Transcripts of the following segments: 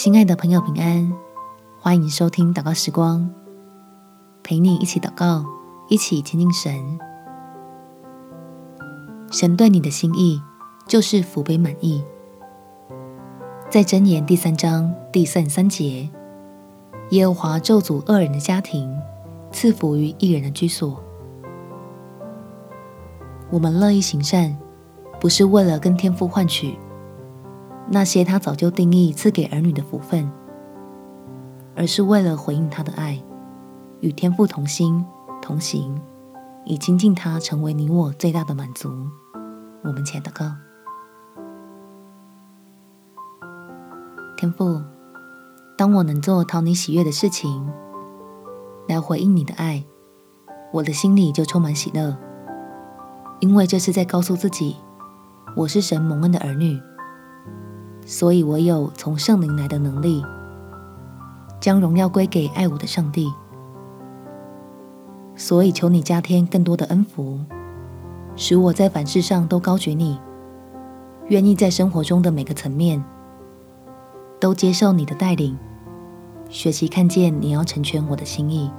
亲爱的朋友，平安！欢迎收听祷告时光，陪你一起祷告，一起亲近神。神对你的心意就是福杯满溢。在箴言第三章第三十三节，耶和华咒诅恶人的家庭，赐福于义人的居所。我们乐意行善，不是为了跟天父换取那些他早就定义赐给儿女的福分，而是为了回应他的爱，与天父同心同行，以亲近他成为你我最大的满足。我们且祷告：天父，当我能做讨你喜悦的事情，来回应你的爱，我的心里就充满喜乐，因为这是在告诉自己，我是神蒙恩的儿女。所以，我有从圣灵来的能力，将荣耀归给爱我的上帝。所以，求你加添更多的恩福，使我在凡事上都高举你，愿意在生活中的每个层面都接受你的带领，学习看见你要成全我的心意，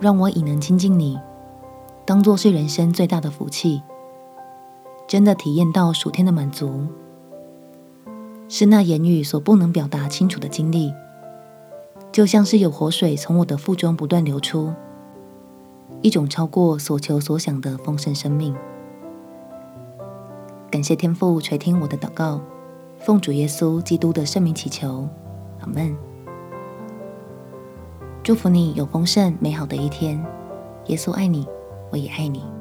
让我以能亲近你，当作是人生最大的福气。真的体验到属天的满足，是那言语所不能表达清楚的经历，就像是有活水从我的腹中不断流出，一种超过所求所想的丰盛生命。感谢天父垂听我的祷告，奉主耶稣基督的圣名祈求，阿门。祝福你有丰盛美好的一天，耶稣爱你，我也爱你。